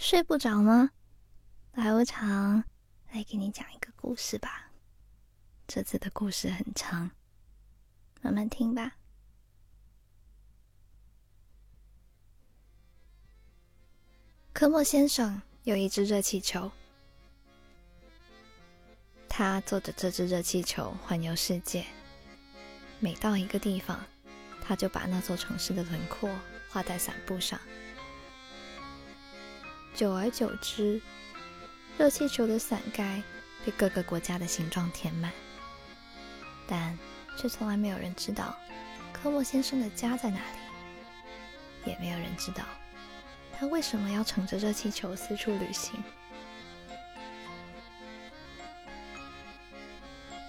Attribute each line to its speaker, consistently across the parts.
Speaker 1: 睡不着吗？来，我常来给你讲一个故事吧。这次的故事很长，慢慢听吧。科莫先生有一只热气球，他坐着这只热气球环游世界。每到一个地方，他就把那座城市的轮廓画在伞布上。久而久之，热气球的伞盖被各个国家的形状填满，但却从来没有人知道科莫先生的家在哪里，也没有人知道。他为什么要乘着热气球四处旅行？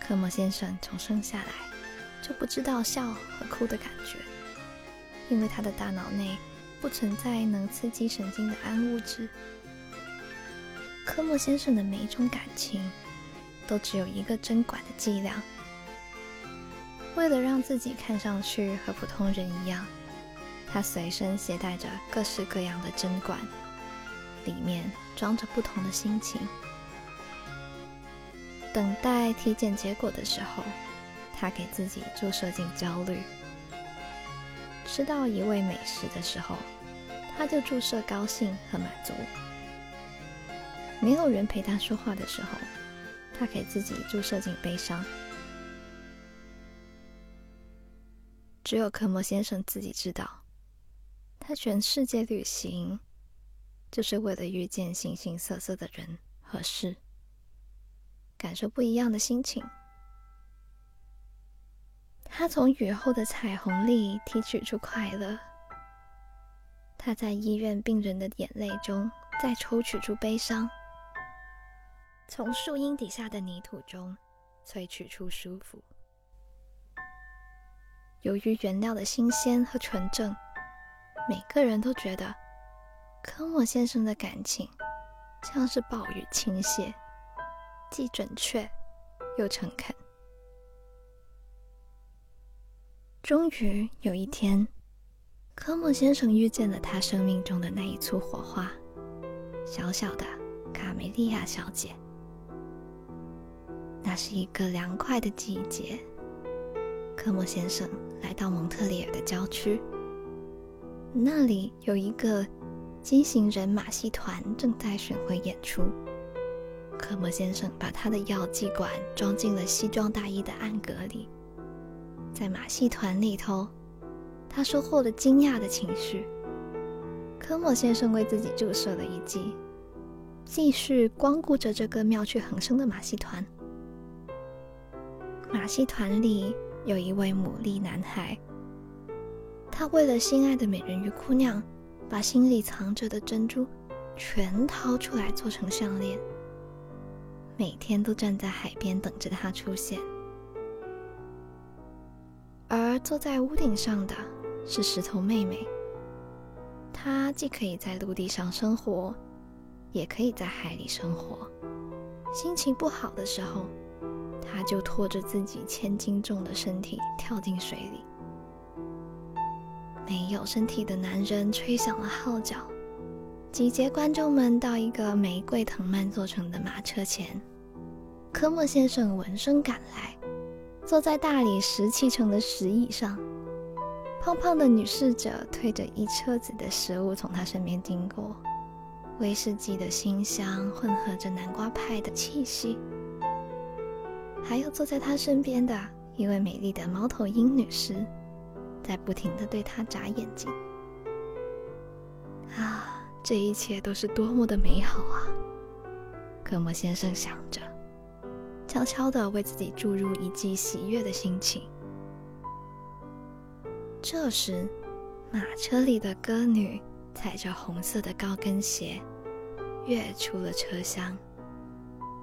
Speaker 1: 科莫先生从生下来就不知道笑和哭的感觉，因为他的大脑内不存在能刺激神经的胺物质。科莫先生的每一种感情都只有一个针管的剂量，为了让自己看上去和普通人一样。他随身携带着各式各样的针管，里面装着不同的心情。等待体检结果的时候，他给自己注射进焦虑；吃到一味美食的时候，他就注射高兴和满足；没有人陪他说话的时候，他给自己注射进悲伤。只有科莫先生自己知道。他全世界旅行，就是为了遇见形形色色的人和事，感受不一样的心情。他从雨后的彩虹里提取出快乐，他在医院病人的眼泪中再抽取出悲伤，从树荫底下的泥土中萃取出舒服。由于原料的新鲜和纯正。每个人都觉得科莫先生的感情像是暴雨倾泻，既准确又诚恳。终于有一天，科莫先生遇见了他生命中的那一簇火花——小小的卡梅利亚小姐。那是一个凉快的季节，科莫先生来到蒙特利尔的郊区。那里有一个畸形人马戏团正在巡回演出。科莫先生把他的药剂管装进了西装大衣的暗格里，在马戏团里头，他收获了惊讶的情绪。科莫先生为自己注射了一剂，继续光顾着这个妙趣横生的马戏团。马戏团里有一位牡蛎男孩。他为了心爱的美人鱼姑娘，把心里藏着的珍珠全掏出来做成项链，每天都站在海边等着她出现。而坐在屋顶上的是石头妹妹，她既可以在陆地上生活，也可以在海里生活。心情不好的时候，她就拖着自己千斤重的身体跳进水里。没有身体的男人吹响了号角，集结观众们到一个玫瑰藤蔓做成的马车前。科莫先生闻声赶来，坐在大理石砌成的石椅上。胖胖的女侍者推着一车子的食物从他身边经过，威士忌的馨香混合着南瓜派的气息。还有坐在他身边的一位美丽的猫头鹰女士。在不停的对他眨眼睛，啊，这一切都是多么的美好啊！科莫先生想着，悄悄的为自己注入一剂喜悦的心情。这时，马车里的歌女踩着红色的高跟鞋，跃出了车厢，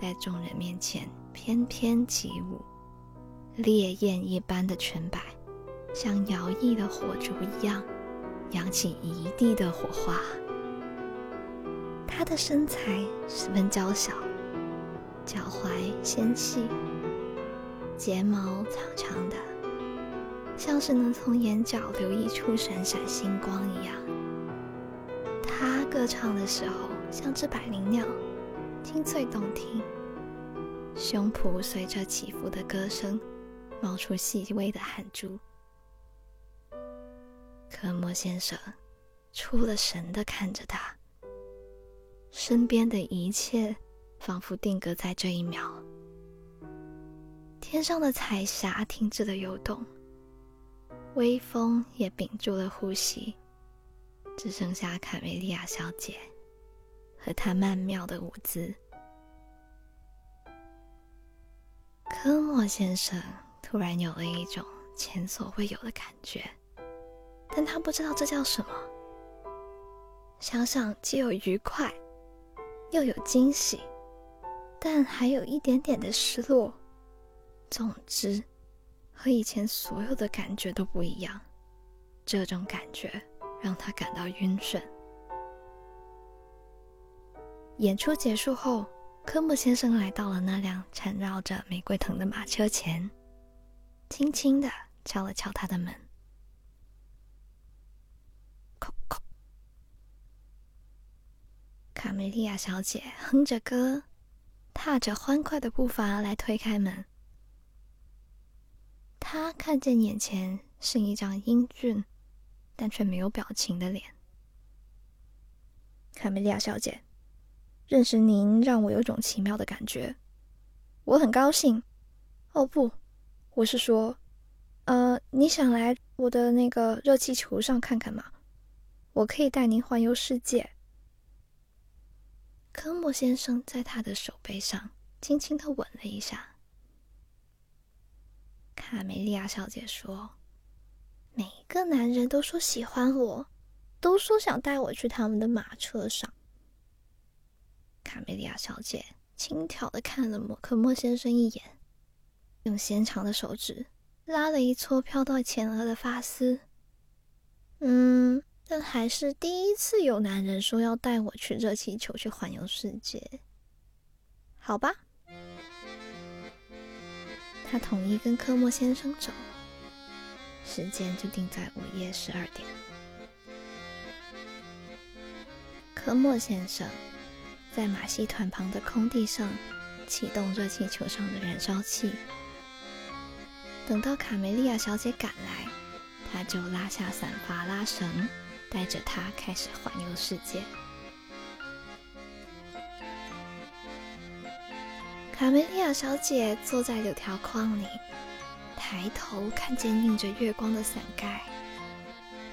Speaker 1: 在众人面前翩翩起舞，烈焰一般的裙摆。像摇曳的火烛一样，扬起一地的火花。她的身材十分娇小，脚踝纤细，睫毛长长的，像是能从眼角流溢出闪闪星光一样。他歌唱的时候，像只百灵鸟，清脆动听。胸脯随着起伏的歌声，冒出细微的汗珠。科莫先生出了神的看着他，身边的一切仿佛定格在这一秒。天上的彩霞停止了游动，微风也屏住了呼吸，只剩下卡梅利亚小姐和她曼妙的舞姿。科莫先生突然有了一种前所未有的感觉，但他不知道这叫什么。想想既有愉快，又有惊喜，但还有一点点的失落。总之，和以前所有的感觉都不一样。这种感觉让他感到晕眩。演出结束后，科莫先生来到了那辆缠绕着玫瑰藤的马车前，轻轻的敲了敲他的门。叩叩。卡梅利亚小姐哼着歌，踏着欢快的步伐来推开门。他看见眼前是一张英俊但却没有表情的脸。卡梅利亚小姐，认识您让我有种奇妙的感觉，我很高兴。哦不，我是说，呃，你想来我的那个热气球上看看吗？我可以带您环游世界。科莫先生在他的手背上轻轻的吻了一下。卡梅利亚小姐说：“每个男人都说喜欢我，都说想带我去他们的马车上。”卡梅利亚小姐轻佻的看了莫克莫先生一眼，用纤长的手指拉了一撮飘到前额的发丝。嗯，但还是第一次有男人说要带我去热气球去环游世界。好吧。他统一跟科莫先生走，时间就定在午夜十二点。科莫先生在马戏团旁的空地上启动热气球上的燃烧器，等到卡梅利亚小姐赶来，他就拉下散发拉绳，带着她开始环游世界。卡梅利亚小姐坐在柳条框里，抬头看见映着月光的伞盖，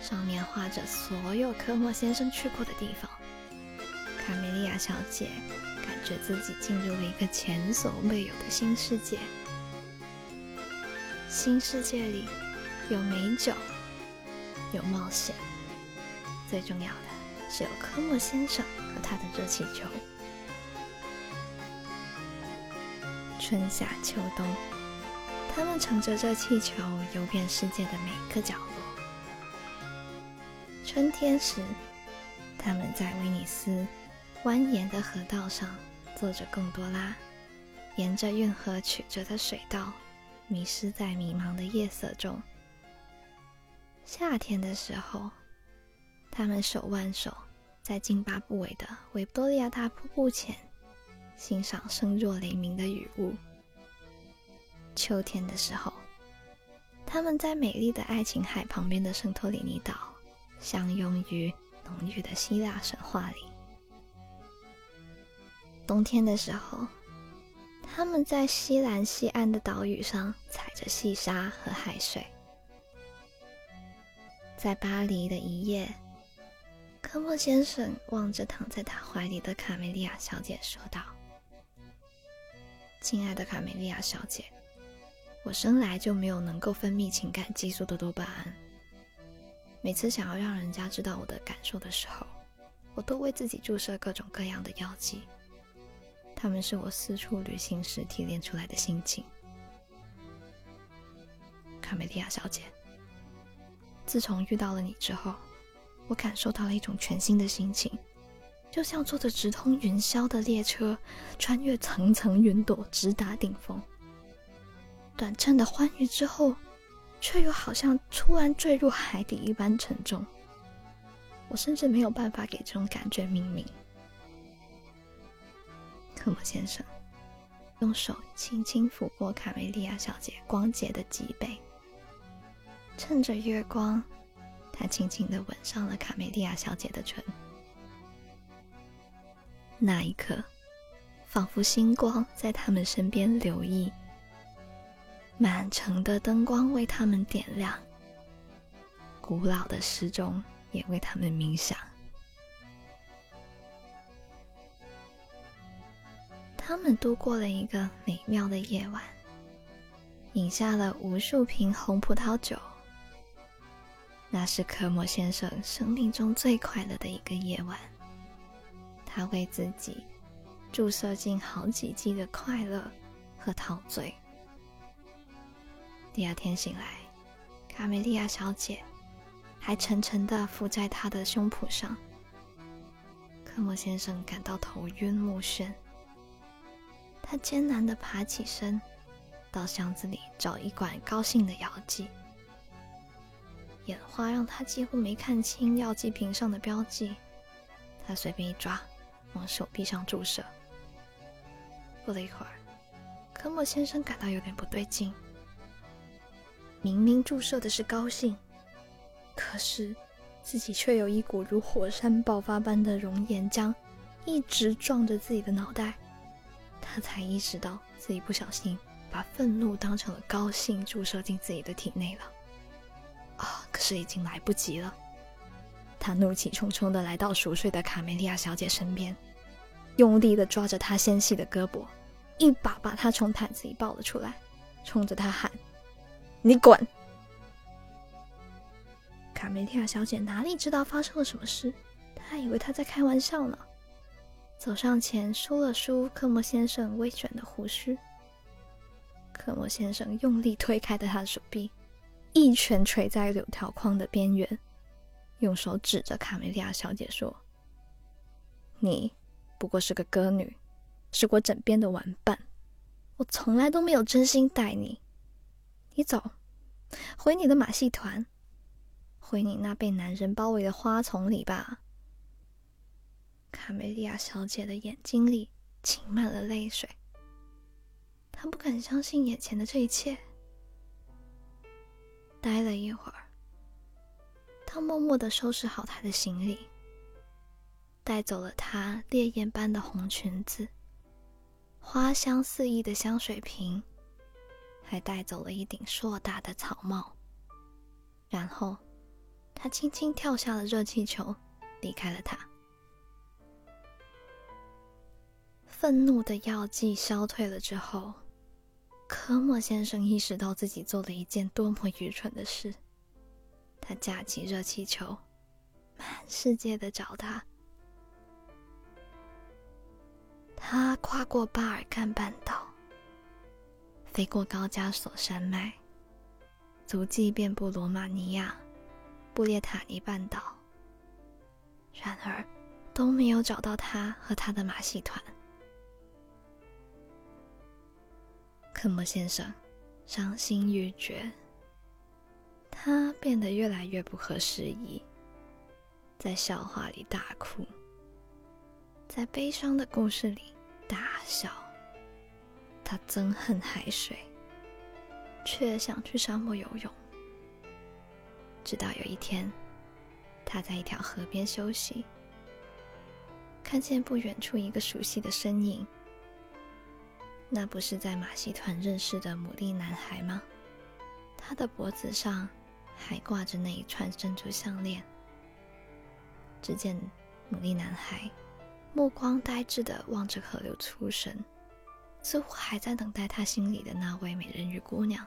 Speaker 1: 上面画着所有科莫先生去过的地方。卡梅利亚小姐感觉自己进入了一个前所未有的新世界。新世界里有美酒，有冒险，最重要的是有科莫先生和他的热气球。春夏秋冬，他们乘着这气球游遍世界的每个角落。春天时，他们在威尼斯蜿蜒的河道上坐着贡多拉，沿着运河曲折的水道，迷失在迷茫的夜色中。夏天的时候，他们手挽手在津巴布韦的维多利亚大瀑布前。欣赏声若雷鸣的雨雾。秋天的时候，他们在美丽的爱琴海旁边的圣托里尼岛相拥于浓郁的希腊神话里。冬天的时候，他们在西兰西岸的岛屿上踩着细沙和海水。在巴黎的一夜，科莫先生望着躺在他怀里的卡梅利亚小姐说道。亲爱的卡梅利亚小姐，我生来就没有能够分泌情感激素的多巴胺。每次想要让人家知道我的感受的时候，我都为自己注射各种各样的药剂。它们是我四处旅行时提炼出来的心情。卡梅利亚小姐，自从遇到了你之后，我感受到了一种全新的心情。就像坐着直通云霄的列车，穿越层层云朵，直达顶峰。短暂的欢愉之后，却又好像突然坠入海底一般沉重。我甚至没有办法给这种感觉命名。科莫先生用手轻轻抚过卡梅利亚小姐光洁的脊背，趁着月光，他轻轻的吻上了卡梅利亚小姐的唇。那一刻，仿佛星光在他们身边流溢，满城的灯光为他们点亮，古老的时钟也为他们冥想。他们度过了一个美妙的夜晚，饮下了无数瓶红葡萄酒。那是科莫先生生命中最快乐的一个夜晚。他为自己注射进好几剂的快乐和陶醉。第二天醒来，卡梅利亚小姐还沉沉的伏在他的胸脯上。科莫先生感到头晕目眩。他艰难的爬起身，到箱子里找一管高兴的药剂。眼花让他几乎没看清药剂瓶上的标记，他随便一抓，往手臂上注射。过了一会儿，科莫先生感到有点不对劲。明明注射的是高兴，可是自己却有一股如火山爆发般的熔岩浆，一直撞着自己的脑袋。他才意识到自己不小心把愤怒当成了高兴注射进自己的体内了。啊！可是已经来不及了。他怒气冲冲的来到熟睡的卡梅利亚小姐身边，用力的抓着她纤细的胳膊，一把把她从毯子里抱了出来，冲着她喊：“你滚！”卡梅利亚小姐哪里知道发生了什么事？她还以为他在开玩笑呢。走上前，梳了梳科莫先生微卷的胡须。科莫先生用力推开了他的手臂，一拳捶在柳条框的边缘，用手指着卡梅利亚小姐说：“你不过是个歌女，是我枕边的玩伴，我从来都没有真心待你。你走，回你的马戏团，回你那被男人包围的花丛里吧。”卡梅利亚小姐的眼睛里噙满了泪水，她不敢相信眼前的这一切。待了一会儿，他默默的收拾好他的行李，带走了他烈焰般的红裙子、花香四溢的香水瓶，还带走了一顶硕大的草帽。然后，他轻轻跳下了热气球，离开了他。愤怒的药剂消退了之后，科莫先生意识到自己做了一件多么愚蠢的事。他架起热气球，满世界的找他。他跨过巴尔干半岛，飞过高加索山脉，足迹遍布罗马尼亚、布列塔尼半岛，然而都没有找到他和他的马戏团。科莫先生伤心欲绝，他变得越来越不合时宜，在笑话里大哭，在悲伤的故事里大笑。他憎恨海水，却想去沙漠游泳。直到有一天，他在一条河边休息，看见不远处一个熟悉的身影。那不是在马戏团认识的牡蛎男孩吗？他的脖子上还挂着那一串珍珠项链。只见牡蛎男孩目光呆滞的望着河流出神，似乎还在等待他心里的那位美人鱼姑娘。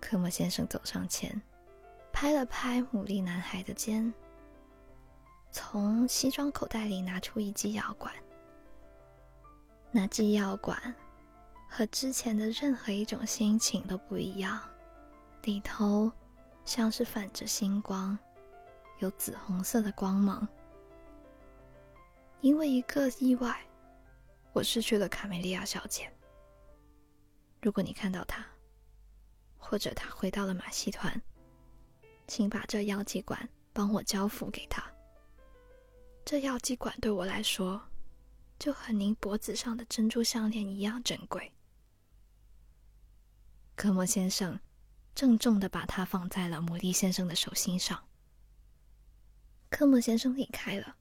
Speaker 1: 科莫先生走上前，拍了拍牡蛎男孩的肩，从西装口袋里拿出一剂药管。那剂药管和之前的任何一种心情都不一样，里头像是泛着星光，有紫红色的光芒。因为一个意外，我失去了卡梅利亚小姐。如果你看到她，或者她回到了马戏团，请把这药剂管帮我交付给她。这药剂管对我来说。就和您脖子上的珍珠项链一样珍贵。科莫先生郑重的把它放在了牡蛎先生的手心上。科莫先生离开了，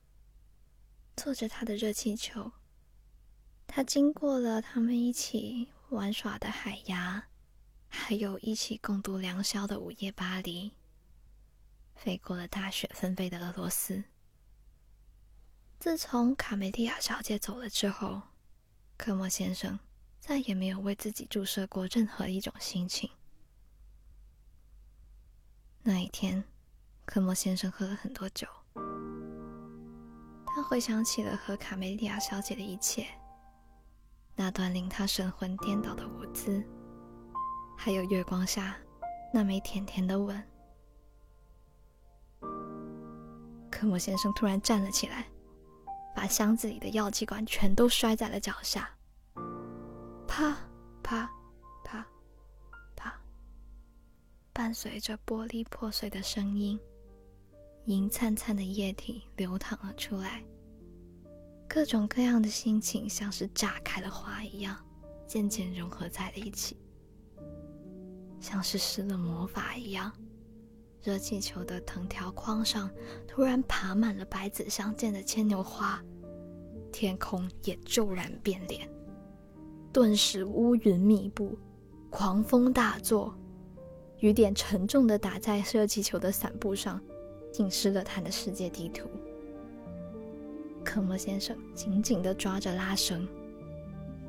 Speaker 1: 坐着他的热气球。他经过了他们一起玩耍的海牙，还有一起共度良宵的午夜巴黎，飞过了大雪纷飞的俄罗斯。自从卡梅利亚小姐走了之后，科莫先生再也没有为自己注射过任何一种心情。那一天，科莫先生喝了很多酒，他回想起了和卡梅利亚小姐的一切，那段令他神魂颠倒的舞姿，还有月光下那枚甜甜的吻。科莫先生突然站了起来。把箱子里的药剂管全都摔在了脚下，啪啪啪伴随着玻璃破碎的声音，银灿灿的液体流淌了出来。各种各样的心情像是炸开了花一样，渐渐融合在了一起，像是施了魔法一样。热气球的藤条框上突然爬满了白紫相间的牵牛花，天空也骤然变脸，顿时乌云密布，狂风大作，雨点沉重的打在热气球的伞布上，浸湿了他的世界地图。科莫先生紧紧的抓着拉绳，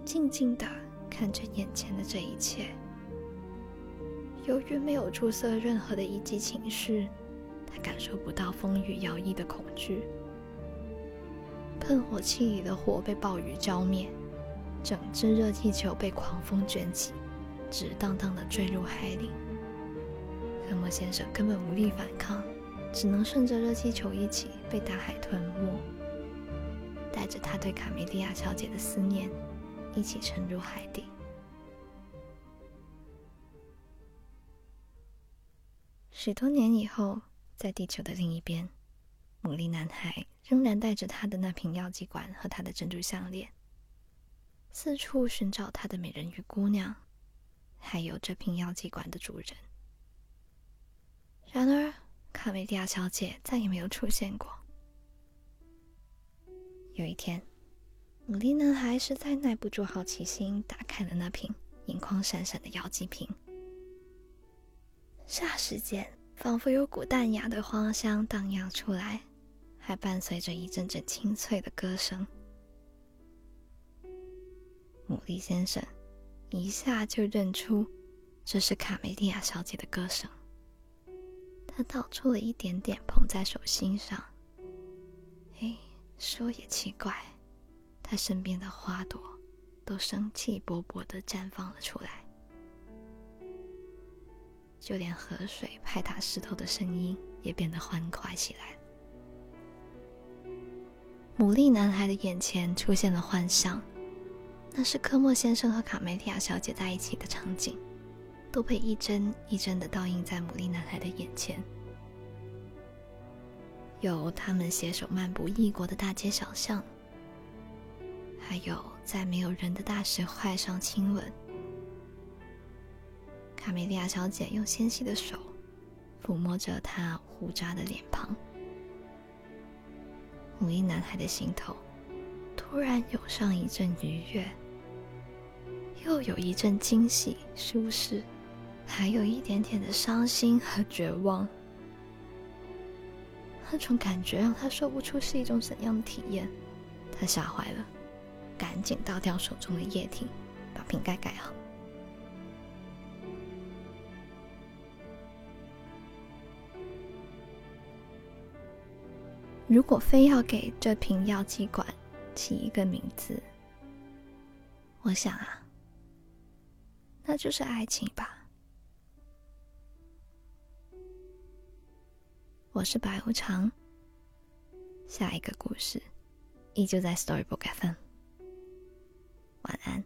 Speaker 1: 静静的看着眼前的这一切。由于没有注射任何的一级情绪，他感受不到风雨摇曳的恐惧。喷火器里的火被暴雨浇灭，整只热气球被狂风卷起，直荡荡的坠入海里。科莫先生根本无力反抗，只能顺着热气球一起被大海吞没，带着他对卡梅利亚小姐的思念，一起沉入海底。许多年以后，在地球的另一边，牡蛎男孩仍然带着他的那瓶药剂管和他的珍珠项链，四处寻找他的美人鱼姑娘，还有这瓶药剂管的主人。然而，卡梅利亚小姐再也没有出现过。有一天，牡蛎男孩实在耐不住好奇心，打开了那瓶银光闪闪的药剂瓶。霎时间，仿佛有股淡雅的花香荡漾出来，还伴随着一阵阵清脆的歌声。牡蛎先生一下就认出这是卡梅利亚小姐的歌声。他倒出了一点点，捧在手心上。哎，说也奇怪，他身边的花朵都生气勃勃地绽放了出来。就连河水拍打石头的声音也变得欢快起来。牡蛎男孩的眼前出现了幻象，那是科莫先生和卡梅利亚小姐在一起的场景，都被一帧一帧的倒映在牡蛎男孩的眼前。有他们携手漫步异国的大街小巷，还有在没有人的大石块上亲吻。卡梅利亚小姐用纤细的手抚摸着他胡渣的脸庞，母婴男孩的心头突然涌上一阵愉悦，又有一阵惊喜、舒适，还有一点点的伤心和绝望。那种感觉让他说不出是一种怎样的体验，他吓坏了，赶紧倒掉手中的液体，把瓶盖盖好。如果非要给这瓶药剂管起一个名字，我想啊，那就是爱情吧。我是白无常，下一个故事依旧在 Storybook FM。晚安。